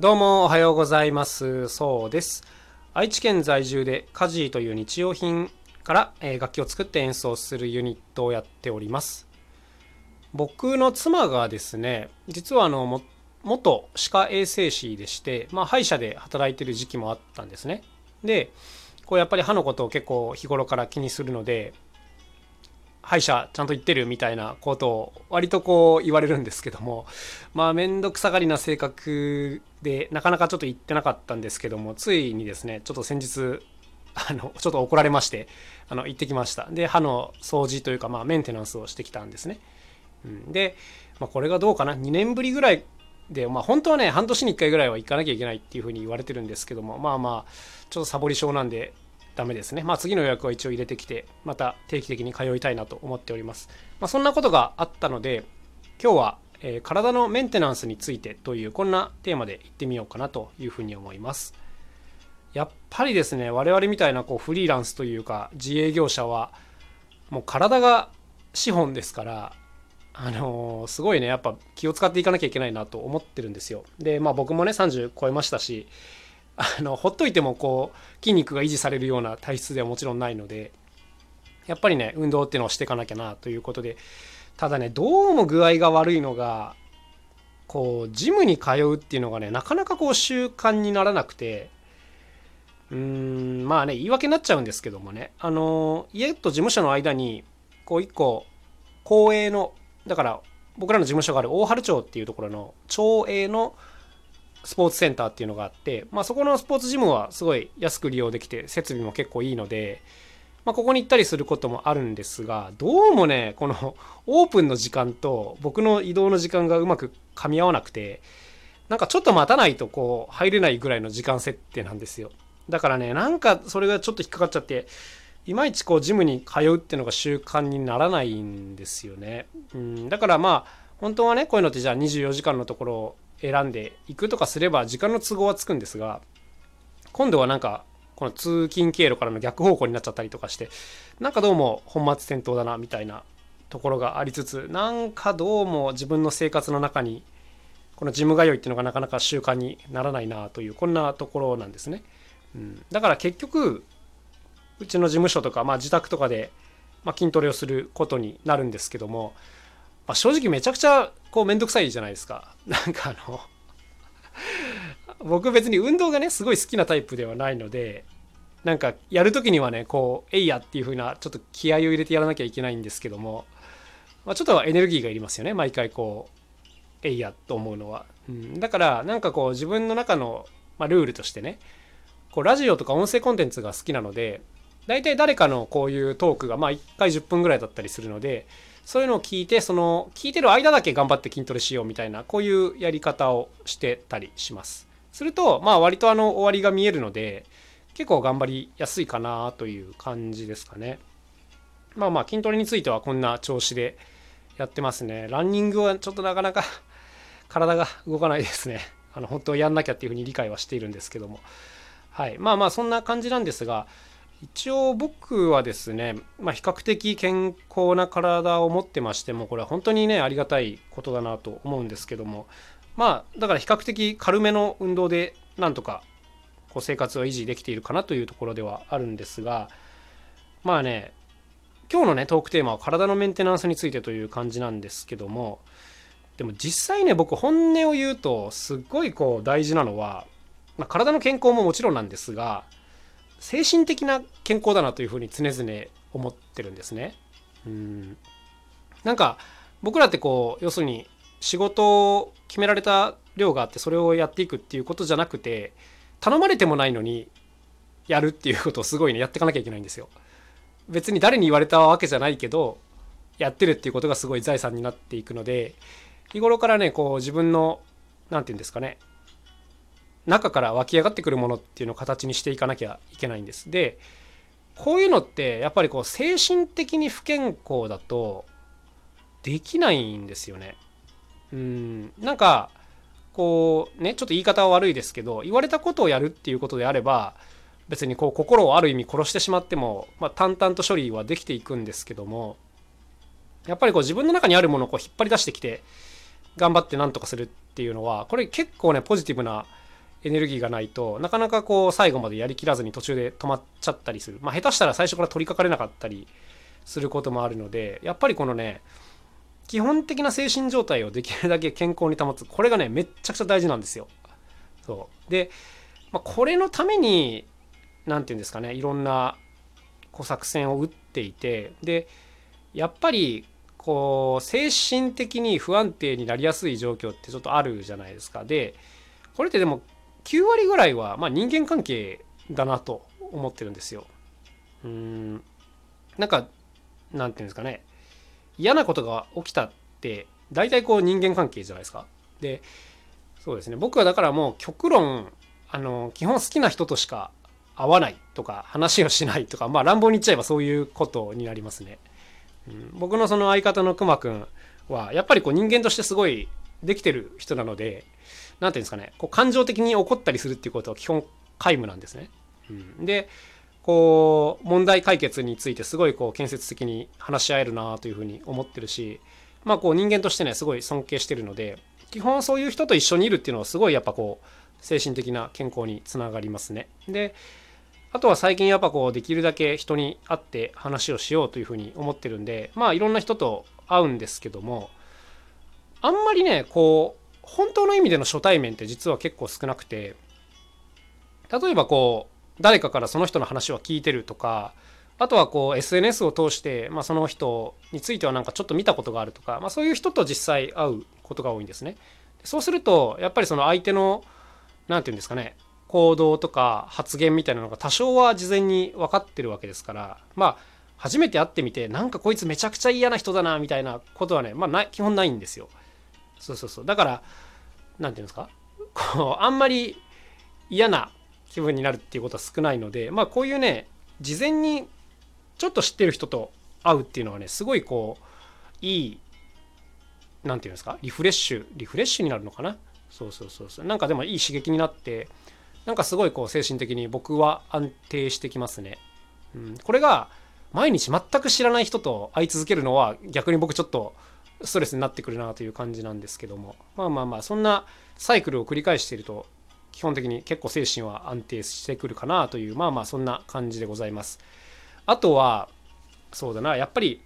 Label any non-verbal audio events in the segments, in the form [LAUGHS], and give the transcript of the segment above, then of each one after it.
どうもおはようございます。そうです。愛知県在住でカジーという日用品から、楽器を作って演奏するユニットをやっております。僕の妻がですね、実はあの、元歯科衛生士でして、まあ、歯医者で働いてる時期もあったんですね。で、こうやっぱり歯のことを結構日頃から気にするので、歯医者ちゃんと行ってるみたいなことを割とこう言われるんですけどもまあ面倒くさがりな性格でなかなかちょっと行ってなかったんですけどもついにですねちょっと先日あのちょっと怒られましてあの行ってきました。で歯の掃除というかまあメンテナンスをしてきたんですね、うん、で、まあ、これがどうかな。2年ぶりぐらいでまあ本当はね半年に1回ぐらいは行かなきゃいけないっていうふうに言われてるんですけどもまあまあちょっとサボり症なんでダメですね。まあ次の予約は一応入れてきて、また定期的に通いたいなと思っております。まあそんなことがあったので、今日は、えー体のメンテナンスについてというこんなテーマでいってみようかなというふうに思います。やっぱりですね、我々みたいなこうフリーランスというか自営業者は、もう体が資本ですから、あのーすごいね、やっぱ気を使っていかなきゃいけないなと思ってるんですよ。で、まあ僕もね、30超えましたし、あのほっといてもこう筋肉が維持されるような体質ではもちろんないのでやっぱりね運動っていうのをしていかなきゃなということでただねどうも具合が悪いのがこうジムに通うっていうのがねなかなかこう習慣にならなくてうーんまあね言い訳になっちゃうんですけどもねあの家と事務所の間にこう一個公営のだから僕らの事務所がある大原町っていうところの町営のスポーツセンターっていうのがあって、まあ、そこのスポーツジムはすごい安く利用できて設備も結構いいので、まあ、ここに行ったりすることもあるんですがどうもねこの [LAUGHS] オープンの時間と僕の移動の時間がうまく噛み合わなくてなんかちょっと待たないとこう入れないぐらいの時間設定なんですよ。だからねなんかそれがちょっと引っかかっちゃっていまいちこうジムに通うっていうのが習慣にならないんですよね。うんだからまあ本当はねこういうのってじゃあ24時間のところ選んでいくとかすれば時間の都合はつくんですが今度はなんかこの通勤経路からの逆方向になっちゃったりとかしてなんかどうも本末転倒だなみたいなところがありつつなんかどうも自分の生活の中にこのジム通いっていうのがなかなか習慣にならないなというこんなところなんですね、うん、だから結局うちの事務所とか、まあ、自宅とかで、ま、筋トレをすることになるんですけども、まあ、正直めちゃくちゃこうめんどくさいじゃないですか。[LAUGHS] なんかあの僕別に運動がねすごい好きなタイプではないのでなんかやる時にはねこう「えいや」っていう風なちょっと気合を入れてやらなきゃいけないんですけども、まあ、ちょっとエネルギーがいりますよね毎回こう「えいや」と思うのは、うん、だからなんかこう自分の中の、まあ、ルールとしてねこうラジオとか音声コンテンツが好きなので大体誰かのこういうトークがまあ1回10分ぐらいだったりするのでそういうのを聞いてその聞いてる間だけ頑張って筋トレしようみたいなこういうやり方をしてたりします。するとまあ割とあの終わりが見えるので結構頑張りやすいかなという感じですかね。まあまあ筋トレについてはこんな調子でやってますね。ランニングはちょっとなかなか体が動かないですね。あの本当やんなきゃっていうふうに理解はしているんですけども。はい。まあまあそんな感じなんですが一応僕はですね、まあ、比較的健康な体を持ってましてもこれは本当にねありがたいことだなと思うんですけどもまあだから比較的軽めの運動でなんとかこう生活を維持できているかなというところではあるんですがまあね今日のねトークテーマは体のメンテナンスについてという感じなんですけどもでも実際ね僕本音を言うとすっごいこう大事なのは、まあ、体の健康ももちろんなんですが精神的な健康だなというふうに常々思ってるんですね。うんなんか僕らってこう要するに仕事を決められた量があってそれをやっていくっていうことじゃなくて頼まれてもないのにやるっていうことをすごいねやっていかなきゃいけないんですよ。別に誰に言われたわけじゃないけどやってるっていうことがすごい財産になっていくので日頃からねこう自分の何て言うんですかね中から湧き上がってくるものっていうのを形にしていかなきゃいけないんです。でこういうのってやっぱりこう精神的に不健康だとできないんですよね。うんなんかこうねちょっと言い方は悪いですけど言われたことをやるっていうことであれば別にこう心をある意味殺してしまっても、まあ、淡々と処理はできていくんですけどもやっぱりこう自分の中にあるものをこう引っ張り出してきて頑張って何とかするっていうのはこれ結構ねポジティブなエネルギーがないとなかなかこう最後までやりきらずに途中で止まっちゃったりする。まあ下手したら最初から取り掛かれなかったりすることもあるのでやっぱりこのね基本的な精神状態をできるだけ健康に保つ。これがねめっちゃくちゃ大事なんですよ。そう。で、まあ、これのために何て言うんですかねいろんなこう作戦を打っていてでやっぱりこう精神的に不安定になりやすい状況ってちょっとあるじゃないですか。でこれってでも9割ぐらいはまあ人間関係だなと思ってるんですよ。うんなんかなんていうんですかね嫌なことが起きたって大体こう人間関係じゃないですか。でそうですね僕はだからもう極論あの基本好きな人としか会わないとか話をしないとかまあ乱暴に言っちゃえばそういうことになりますね。うん、僕のその相方のくまくんはやっぱりこう人間としてすごいできてる人なので何ていうんですかねこう感情的に怒ったりするっていうことは基本皆無なんですね。うん、でこう問題解決についてすごいこう建設的に話し合えるなというふうに思ってるしまあこう人間としてねすごい尊敬してるので基本そういう人と一緒にいるっていうのはすごいやっぱこう精神的な健康につながりますね。であとは最近やっぱこうできるだけ人に会って話をしようというふうに思ってるんでまあいろんな人と会うんですけどもあんまりねこう本当の意味での初対面って実は結構少なくて例えばこう誰かからその人の話を聞いてるとかあとはこう SNS を通して、まあ、その人についてはなんかちょっと見たことがあるとか、まあ、そういう人と実際会うことが多いんですね。そうするとやっぱりその相手の何て言うんですかね行動とか発言みたいなのが多少は事前に分かってるわけですからまあ初めて会ってみてなんかこいつめちゃくちゃ嫌な人だなみたいなことはねまあな基本ないんですよ。そうそうそう。だから何て言うんですか？こうあんまり嫌な気分になるっていうことは少ないのでまあこういうね事前にちょっと知ってる人と会うっていうのはねすごいこういい何て言うんですか？リフレッシュリフレッシュになるのかな？そうそうそうそう。なんかでもいい刺激になってなんかすごいこう精神的に僕は安定してきますね。うん、これが毎日全く知らない人と会い続けるのは逆に僕ちょっとストレスになってくるなという感じなんですけどもまあまあまあそんなサイクルを繰り返していると基本的に結構精神は安定してくるかなというまあまあそんな感じでございます。あとはそうだなやっぱり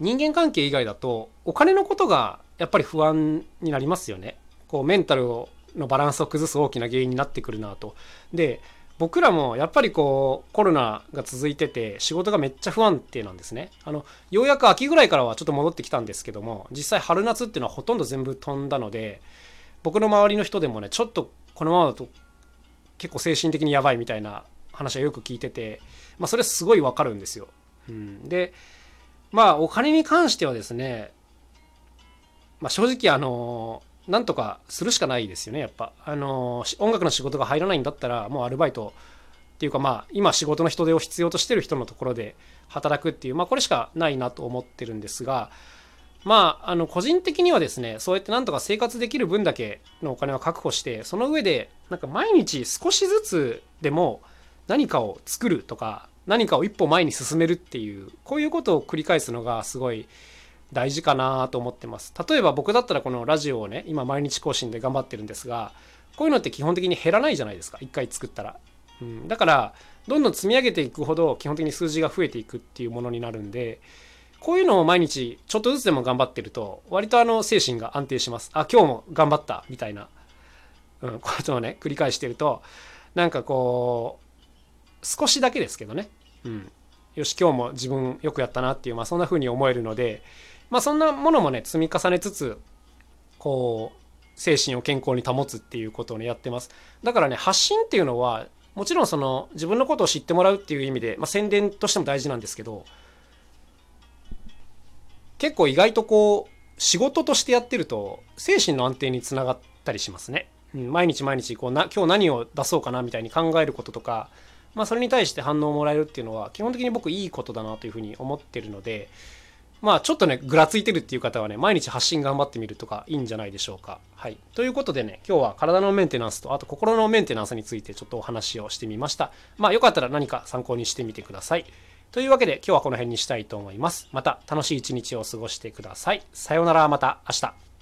人間関係以外だとお金のことがやっぱり不安になりますよね。こうメンタルのバランスを崩す大きな原因になってくるなと。で僕らもやっぱりこうコロナが続いてて仕事がめっちゃ不安定なんですね。あのようやく秋ぐらいからはちょっと戻ってきたんですけども実際春夏っていうのはほとんど全部飛んだので僕の周りの人でもねちょっとこのままだと結構精神的にやばいみたいな話はよく聞いてて、まあ、それすごいわかるんですよ、うん、でまあお金に関してはですね、まあ、正直あのなんとかするしかないですよねやっぱ。あの音楽の仕事が入らないんだったらもうアルバイトっていうかまあ今仕事の人手を必要としてる人のところで働くっていうまあこれしかないなと思ってるんですがまああの個人的にはですねそうやってなんとか生活できる分だけのお金は確保してその上でなんか毎日少しずつでも何かを作るとか何かを一歩前に進めるっていうこういうことを繰り返すのがすごい大事かなと思ってます。例えば僕だったらこのラジオをね今毎日更新で頑張ってるんですがこういうのって基本的に減らないじゃないですか。一回作ったら、うん、だからどんどん積み上げていくほど基本的に数字が増えていくっていうものになるんでこういうのを毎日ちょっとずつでも頑張ってると割とあの精神が安定します。あ今日も頑張ったみたいな、うん、ことをね繰り返してるとなんかこう少しだけですけどね、うん、よし今日も自分よくやったなっていう、まあ、そんな風に思えるのでまあそんなものもね積み重ねつつこう精神を健康に保つっていうことをねやってますだからね発信っていうのはもちろんその自分のことを知ってもらうっていう意味で、まあ、宣伝としても大事なんですけど結構意外とこう仕事としてやってると精神の安定につながったりしますね。毎日毎日こうな今日何を出そうかなみたいに考えることとか、まあ、それに対して反応をもらえるっていうのは基本的に僕いいことだなというふうに思ってるのでまあちょっとね、ぐらついてるっていう方はね、毎日発信頑張ってみるとかいいんじゃないでしょうか。はい。ということでね、今日は体のメンテナンスと、あと心のメンテナンスについてちょっとお話をしてみました。まあよかったら何か参考にしてみてください。というわけで今日はこの辺にしたいと思います。また楽しい一日を過ごしてください。さようなら、また明日。